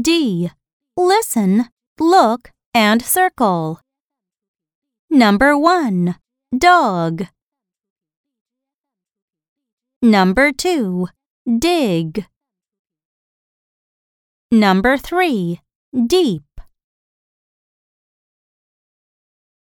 D. Listen, look, and circle. Number 1. Dog. Number 2. Dig. Number 3. Deep.